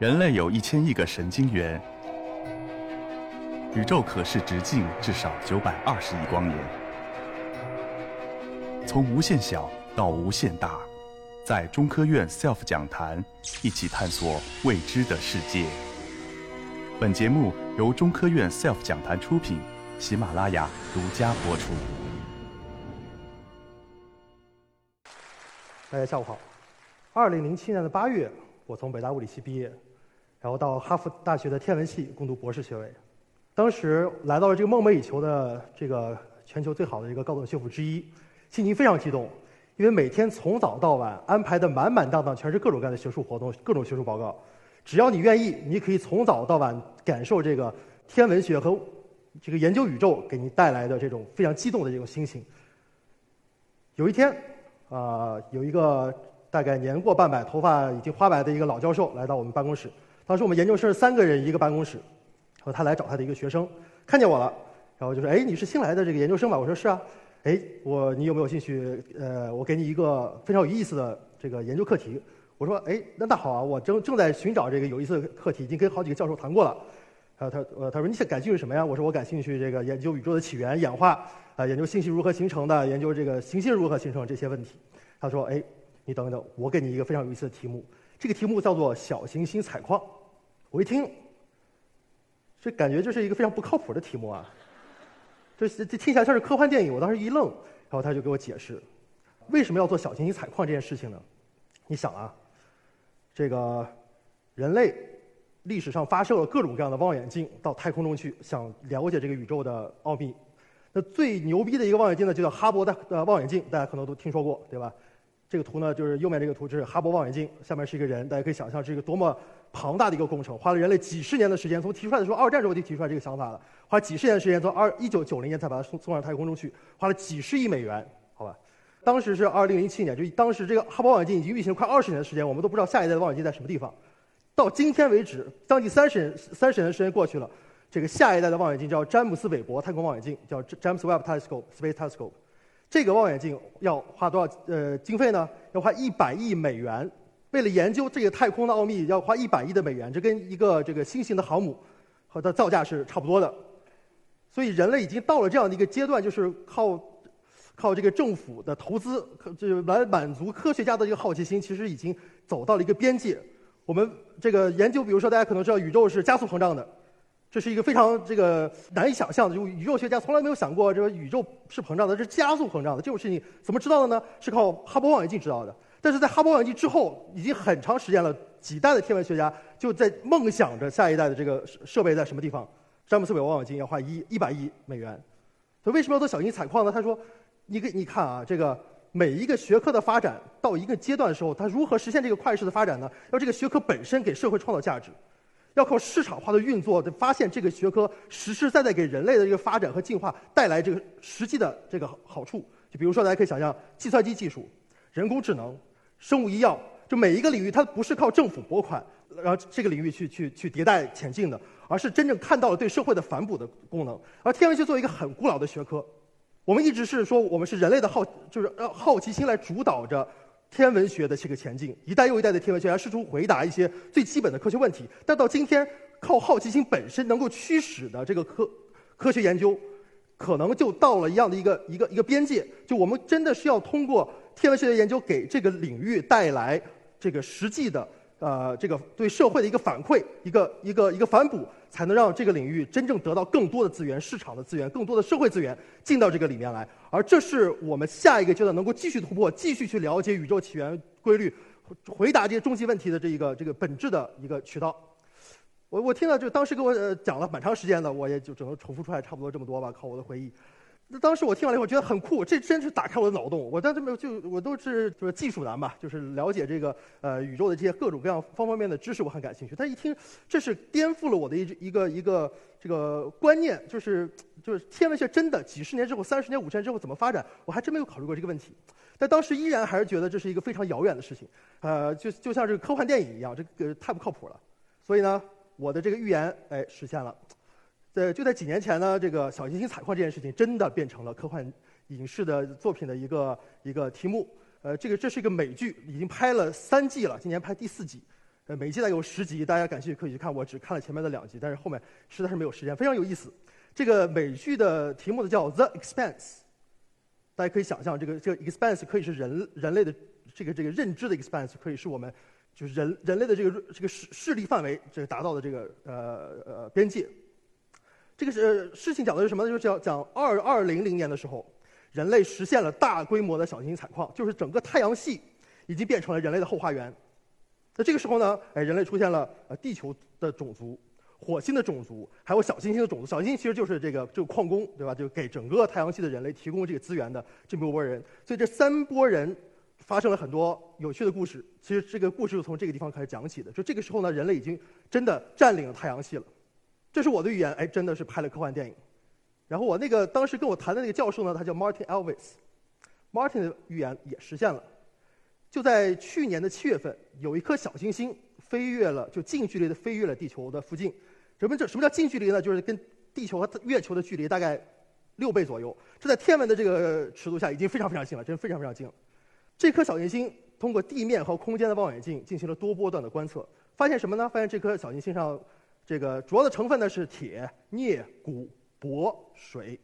人类有一千亿个神经元，宇宙可视直径至少九百二十亿光年。从无限小到无限大，在中科院 SELF 讲坛一起探索未知的世界。本节目由中科院 SELF 讲坛出品，喜马拉雅独家播出。大家下午好。二零零七年的八月，我从北大物理系毕业。然后到哈佛大学的天文系攻读博士学位，当时来到了这个梦寐以求的这个全球最好的一个高等学府之一，心情非常激动，因为每天从早到晚安排的满满当当，全是各种各样的学术活动、各种学术报告。只要你愿意，你可以从早到晚感受这个天文学和这个研究宇宙给你带来的这种非常激动的这种心情。有一天，啊，有一个大概年过半百、头发已经花白的一个老教授来到我们办公室。当时我们研究生三个人一个办公室，然后他来找他的一个学生，看见我了，然后就说：“哎，你是新来的这个研究生吧？”我说：“是啊。”哎，我你有没有兴趣？呃，我给你一个非常有意思的这个研究课题。我说：“哎，那那好啊，我正正在寻找这个有意思的课题，已经跟好几个教授谈过了。”然后他呃他说：“你想感兴趣什么呀？”我说：“我感兴趣这个研究宇宙的起源、演化，啊，研究信息如何形成的，研究这个行星如何形成这些问题。”他说：“哎，你等等，我给你一个非常有意思的题目，这个题目叫做小行星采矿。”我一听，这感觉就是一个非常不靠谱的题目啊！这这听起来像是科幻电影，我当时一愣，然后他就给我解释，为什么要做小行星采矿这件事情呢？你想啊，这个人类历史上发射了各种各样的望远镜到太空中去，想了解这个宇宙的奥秘。那最牛逼的一个望远镜呢，就叫哈勃的呃望远镜，大家可能都听说过，对吧？这个图呢，就是右面这个图，就是哈勃望远镜，下面是一个人，大家可以想象是一个多么。庞大的一个工程，花了人类几十年的时间。从提出来的时候，二战时候就提出来这个想法了，花了几十年的时间，从二一九九零年才把它送送上太空中去，花了几十亿美元，好吧？当时是二零零七年，就当时这个哈勃望远镜已经运行快二十年的时间，我们都不知道下一代的望远镜在什么地方。到今天为止，将近三十年三十年的时间过去了，这个下一代的望远镜叫詹姆斯韦伯太空望远镜，叫 James Webb Telescope Space Telescope。这个望远镜要花多少呃经费呢？要花一百亿美元。为了研究这个太空的奥秘，要花一百亿的美元，这跟一个这个新型的航母和它造价是差不多的。所以人类已经到了这样的一个阶段，就是靠靠这个政府的投资，就来满足科学家的这个好奇心，其实已经走到了一个边界。我们这个研究，比如说大家可能知道，宇宙是加速膨胀的，这是一个非常这个难以想象的，就宇宙学家从来没有想过这个宇宙是膨胀的，是加速膨胀的。这种事情怎么知道的呢？是靠哈勃望远镜知道的。但是在哈勃望远镜之后，已经很长时间了，几代的天文学家就在梦想着下一代的这个设备在什么地方。詹姆斯韦望远镜要花一一百亿美元，所以为什么要做小型采矿呢？他说：“你给你看啊，这个每一个学科的发展到一个阶段的时候，它如何实现这个快速的发展呢？要这个学科本身给社会创造价值，要靠市场化的运作，发现这个学科实实在在给人类的这个发展和进化带来这个实际的这个好处。就比如说，大家可以想象，计算机技术、人工智能。”生物医药，就每一个领域，它不是靠政府拨款，然后这个领域去去去迭代前进的，而是真正看到了对社会的反哺的功能。而天文学作为一个很古老的学科，我们一直是说我们是人类的好，就是让好奇心来主导着天文学的这个前进。一代又一代的天文学家试图回答一些最基本的科学问题，但到今天，靠好奇心本身能够驱使的这个科科学研究，可能就到了一样的一个一个一个边界。就我们真的是要通过。天文学的研究给这个领域带来这个实际的呃这个对社会的一个反馈，一个一个一个反哺，才能让这个领域真正得到更多的资源、市场的资源、更多的社会资源进到这个里面来。而这是我们下一个阶段能够继续突破、继续去了解宇宙起源规律、回答这些终极问题的这一个这个本质的一个渠道。我我听了就当时给我讲了蛮长时间的，我也就只能重复出来差不多这么多吧，靠我的回忆。那当时我听完了以后，觉得很酷，这真是打开我的脑洞。我当时没，就我都是就是技术男吧，就是了解这个呃宇宙的这些各种各样方方面面的知识，我很感兴趣。但一听，这是颠覆了我的一一个一个这个观念，就是就是天文学真的几十年之后、三十年、五十年之后怎么发展，我还真没有考虑过这个问题。但当时依然还是觉得这是一个非常遥远的事情，呃，就就像这个科幻电影一样，这个太不靠谱了。所以呢，我的这个预言哎实现了。呃就在几年前呢，这个小行星采矿这件事情真的变成了科幻影视的作品的一个一个题目。呃，这个这是一个美剧，已经拍了三季了，今年拍第四季。呃，每季大概有十集，大家感兴趣可以去看。我只看了前面的两集，但是后面实在是没有时间，非常有意思。这个美剧的题目呢叫《The Expanse》，大家可以想象，这个这个 expanse 可以是人人类的这个这个认知的 expanse，可以是我们就是人人类的这个这个势势力范围这个达到的这个呃呃边界。这个是事情讲的是什么呢？就是讲讲二二零零年的时候，人类实现了大规模的小行星采矿，就是整个太阳系已经变成了人类的后花园。那这个时候呢，哎，人类出现了呃地球的种族、火星的种族，还有小行星的种族。小行星其实就是这个这个矿工，对吧？就给整个太阳系的人类提供这个资源的这么一波人。所以这三波人发生了很多有趣的故事。其实这个故事就从这个地方开始讲起的。就这个时候呢，人类已经真的占领了太阳系了。这是我的预言，哎，真的是拍了科幻电影。然后我那个当时跟我谈的那个教授呢，他叫 Martin Elvis，Martin 的预言也实现了。就在去年的七月份，有一颗小行星飞越了，就近距离的飞越了地球的附近。什么叫什么叫近距离呢？就是跟地球和月球的距离大概六倍左右。这在天文的这个尺度下已经非常非常近了，真非常非常近了。这颗小行星通过地面和空间的望远镜进行了多波段的观测，发现什么呢？发现这颗小行星上。这个主要的成分呢是铁、镍、钴、铂、水，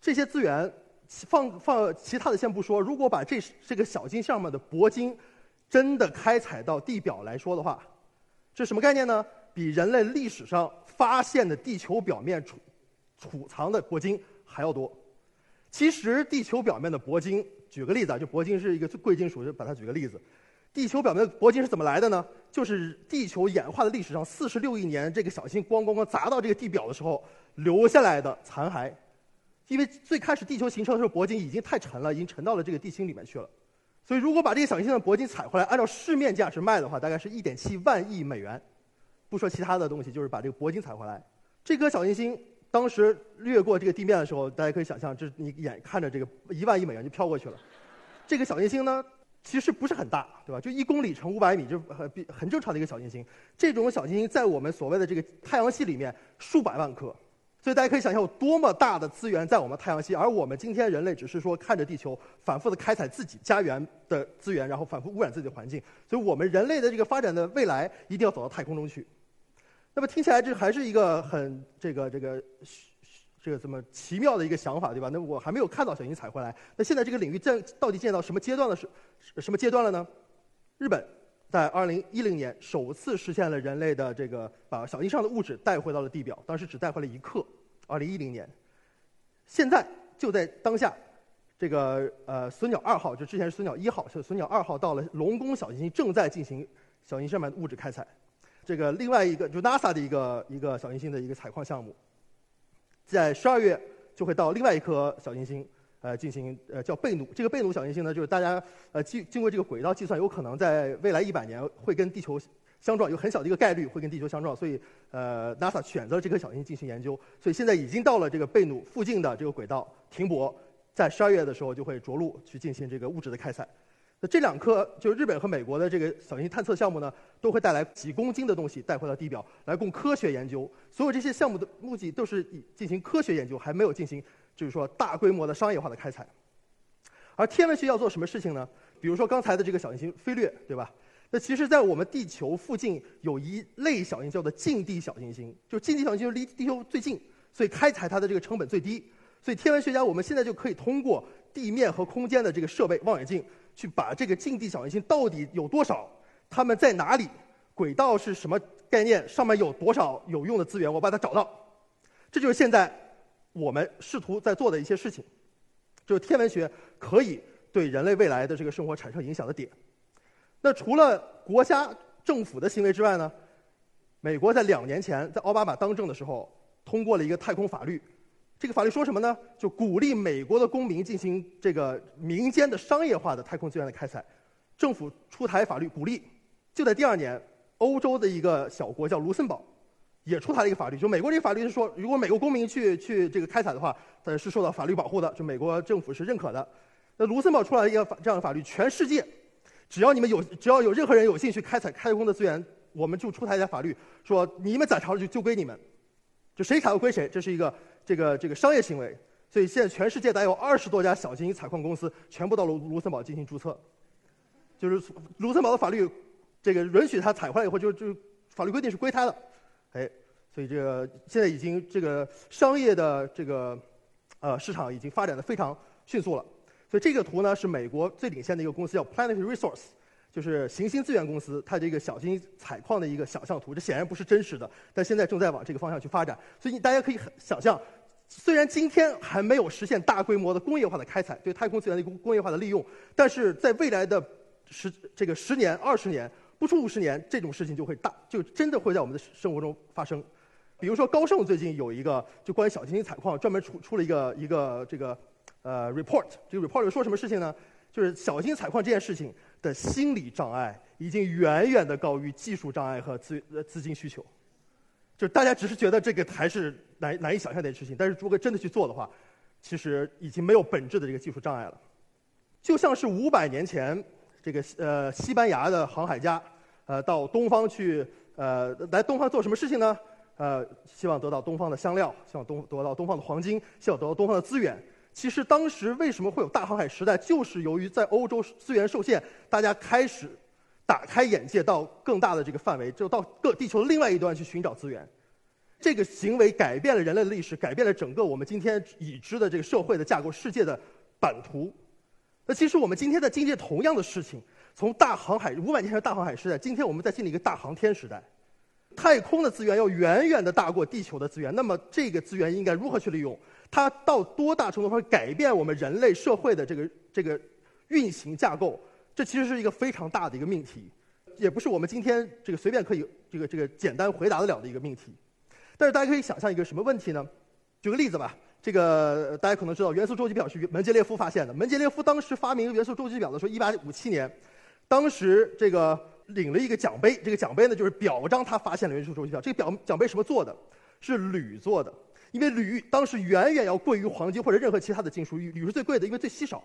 这些资源放放其他的先不说，如果把这这个小金上面的铂金真的开采到地表来说的话，这什么概念呢？比人类历史上发现的地球表面储储藏的铂金还要多。其实地球表面的铂金，举个例子啊，就铂金是一个贵金属，就把它举个例子。地球表面的铂金是怎么来的呢？就是地球演化的历史上四十六亿年，这个小行星咣咣咣砸到这个地表的时候留下来的残骸。因为最开始地球形成的时候，铂金已经太沉了，已经沉到了这个地心里面去了。所以如果把这个小行星的铂金采回来，按照市面价值卖的话，大概是一点七万亿美元。不说其他的东西，就是把这个铂金采回来。这颗小行星当时掠过这个地面的时候，大家可以想象，这你眼看着这个一万亿美元就飘过去了。这个小行星呢？其实不是很大，对吧？就一公里乘五百米，就很很正常的一个小行星。这种小行星在我们所谓的这个太阳系里面数百万颗，所以大家可以想象有多么大的资源在我们太阳系，而我们今天人类只是说看着地球反复的开采自己家园的资源，然后反复污染自己的环境。所以我们人类的这个发展的未来一定要走到太空中去。那么听起来这还是一个很这个这个。这个这么奇妙的一个想法，对吧？那我还没有看到小行星采回来。那现在这个领域在到底建到什么阶段了？是什么阶段了呢？日本在2010年首次实现了人类的这个把小行星上的物质带回到了地表，当时只带回了一克。2010年，现在就在当下，这个呃隼鸟二号就之前是隼鸟一号，是隼鸟二号到了龙宫小行星，正在进行小行星上面的物质开采。这个另外一个就 NASA 的一个一个小行星的一个采矿项目。在十二月就会到另外一颗小行星，呃，进行呃叫贝努。这个贝努小行星呢，就是大家呃经经过这个轨道计算，有可能在未来一百年会跟地球相撞，有很小的一个概率会跟地球相撞，所以呃 NASA 选择了这颗小行星进行研究。所以现在已经到了这个贝努附近的这个轨道停泊，在十二月的时候就会着陆去进行这个物质的开采。那这两颗就是日本和美国的这个小行星探测项目呢，都会带来几公斤的东西带回到地表来供科学研究。所有这些项目的目的都是以进行科学研究，还没有进行就是说大规模的商业化的开采。而天文学要做什么事情呢？比如说刚才的这个小行星飞掠，对吧？那其实，在我们地球附近有一类小行星叫做近地小行星，就近地小行星离地球最近，所以开采它的这个成本最低。所以天文学家我们现在就可以通过地面和空间的这个设备望远镜。去把这个近地小行星到底有多少，它们在哪里，轨道是什么概念，上面有多少有用的资源，我把它找到。这就是现在我们试图在做的一些事情，就是天文学可以对人类未来的这个生活产生影响的点。那除了国家政府的行为之外呢，美国在两年前在奥巴马当政的时候通过了一个太空法律。这个法律说什么呢？就鼓励美国的公民进行这个民间的商业化的太空资源的开采，政府出台法律鼓励。就在第二年，欧洲的一个小国叫卢森堡，也出台了一个法律。就美国这个法律是说，如果美国公民去去这个开采的话，呃是受到法律保护的，就美国政府是认可的。那卢森堡出来一个法这样的法律，全世界只要你们有只要有任何人有兴趣开采太空的资源，我们就出台一条法律，说你们攒着了就就归你们，就谁采归谁，这是一个。这个这个商业行为，所以现在全世界大概有二十多家小型采矿公司全部到卢卢森堡进行注册。就是卢森堡的法律这个允许他采回来以后就就法律规定是归他的，哎，所以这个现在已经这个商业的这个呃市场已经发展的非常迅速了。所以这个图呢是美国最领先的一个公司叫 Planet Resource，就是行星资源公司，它这个小行星采矿的一个想象图，这显然不是真实的，但现在正在往这个方向去发展。所以大家可以很想象，虽然今天还没有实现大规模的工业化的开采，对太空资源的工工业化的利用，但是在未来的十这个十年、二十年，不出五十年，这种事情就会大，就真的会在我们的生活中发生。比如说高盛最近有一个就关于小行星采矿专门出出了一个一个这个。呃，report 这个 report 说什么事情呢？就是小型采矿这件事情的心理障碍已经远远的高于技术障碍和资资金需求。就大家只是觉得这个还是难难以想象的事情，但是如果真的去做的话，其实已经没有本质的这个技术障碍了。就像是五百年前这个呃西班牙的航海家呃到东方去呃来东方做什么事情呢？呃，希望得到东方的香料，希望东得到东方的黄金，希望得到东方的资源。其实当时为什么会有大航海时代，就是由于在欧洲资源受限，大家开始打开眼界到更大的这个范围，就到各地球另外一端去寻找资源。这个行为改变了人类的历史，改变了整个我们今天已知的这个社会的架构、世界的版图。那其实我们今天在经历同样的事情，从大航海五百年前的大航海时代，今天我们在经历一个大航天时代。太空的资源要远远的大过地球的资源，那么这个资源应该如何去利用？它到多大程度上改变我们人类社会的这个这个运行架构？这其实是一个非常大的一个命题，也不是我们今天这个随便可以这个这个简单回答得了的一个命题。但是大家可以想象一个什么问题呢？举个例子吧，这个大家可能知道元素周期表是门捷列夫发现的。门捷列夫当时发明元素周期表的时候，一八五七年，当时这个。领了一个奖杯，这个奖杯呢就是表彰他发现了元素周期表。这个表奖杯什么做的？是铝做的，因为铝当时远远要贵于黄金或者任何其他的金属，铝是最贵的，因为最稀少。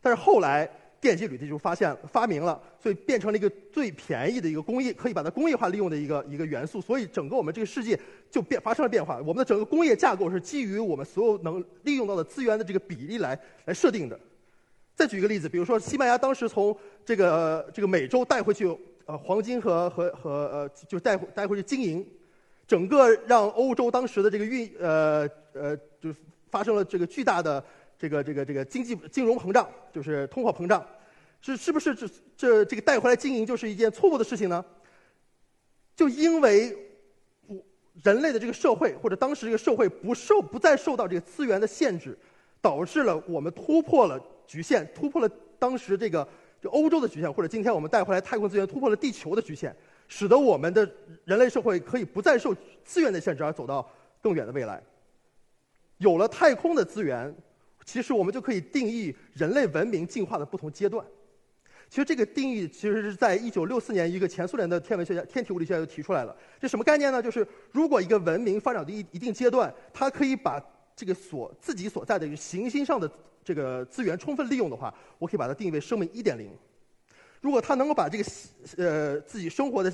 但是后来电解铝的就发现发明了，所以变成了一个最便宜的一个工业，可以把它工业化利用的一个一个元素。所以整个我们这个世界就变发生了变化。我们的整个工业架构是基于我们所有能利用到的资源的这个比例来来设定的。再举一个例子，比如说西班牙当时从这个这个美洲带回去呃黄金和和和呃就带带回去金银，整个让欧洲当时的这个运呃呃就是发生了这个巨大的这个这个这个经济金融膨胀，就是通货膨胀，是是不是这这这个带回来金银就是一件错误的事情呢？就因为人类的这个社会或者当时这个社会不受不再受到这个资源的限制，导致了我们突破了。局限突破了当时这个就欧洲的局限，或者今天我们带回来太空资源突破了地球的局限，使得我们的人类社会可以不再受资源的限制而走到更远的未来。有了太空的资源，其实我们就可以定义人类文明进化的不同阶段。其实这个定义其实是在一九六四年一个前苏联的天文学家、天体物理学家就提出来了。这什么概念呢？就是如果一个文明发展到一一定阶段，它可以把这个所自己所在的行星上的这个资源充分利用的话，我可以把它定义为生命一点零。如果它能够把这个呃自己生活的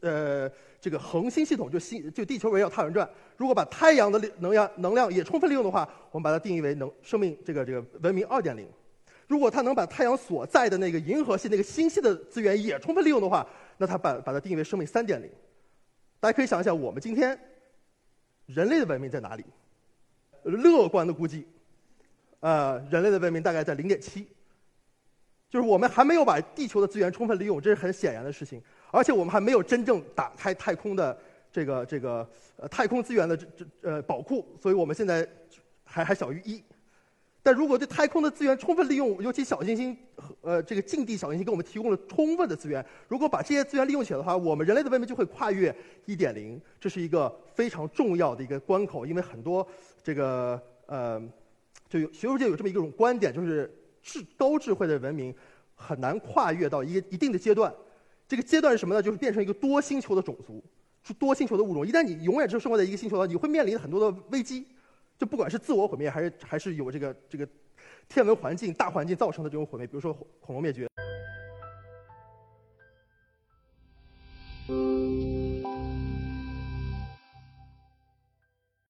呃这个恒星系统，就星就地球围绕太阳转，如果把太阳的能量能量也充分利用的话，我们把它定义为能生命这个这个文明二点零。如果它能把太阳所在的那个银河系那个星系的资源也充分利用的话，那它把把它定义为生命三点零。大家可以想一想，我们今天人类的文明在哪里？乐观的估计，呃，人类的文明大概在零点七，就是我们还没有把地球的资源充分利用，这是很显然的事情。而且我们还没有真正打开太空的这个这个呃太空资源的这这呃宝库，所以我们现在还还小于一。但如果对太空的资源充分利用，尤其小行星和呃这个近地小行星给我们提供了充分的资源，如果把这些资源利用起来的话，我们人类的文明就会跨越一点零，这是一个非常重要的一个关口，因为很多。这个呃，就有学术界有这么一种观点，就是智高智慧的文明很难跨越到一个一定的阶段。这个阶段是什么呢？就是变成一个多星球的种族，是多星球的物种。一旦你永远只生活在一个星球上，你会面临很多的危机，就不管是自我毁灭，还是还是有这个这个天文环境大环境造成的这种毁灭，比如说恐龙灭绝。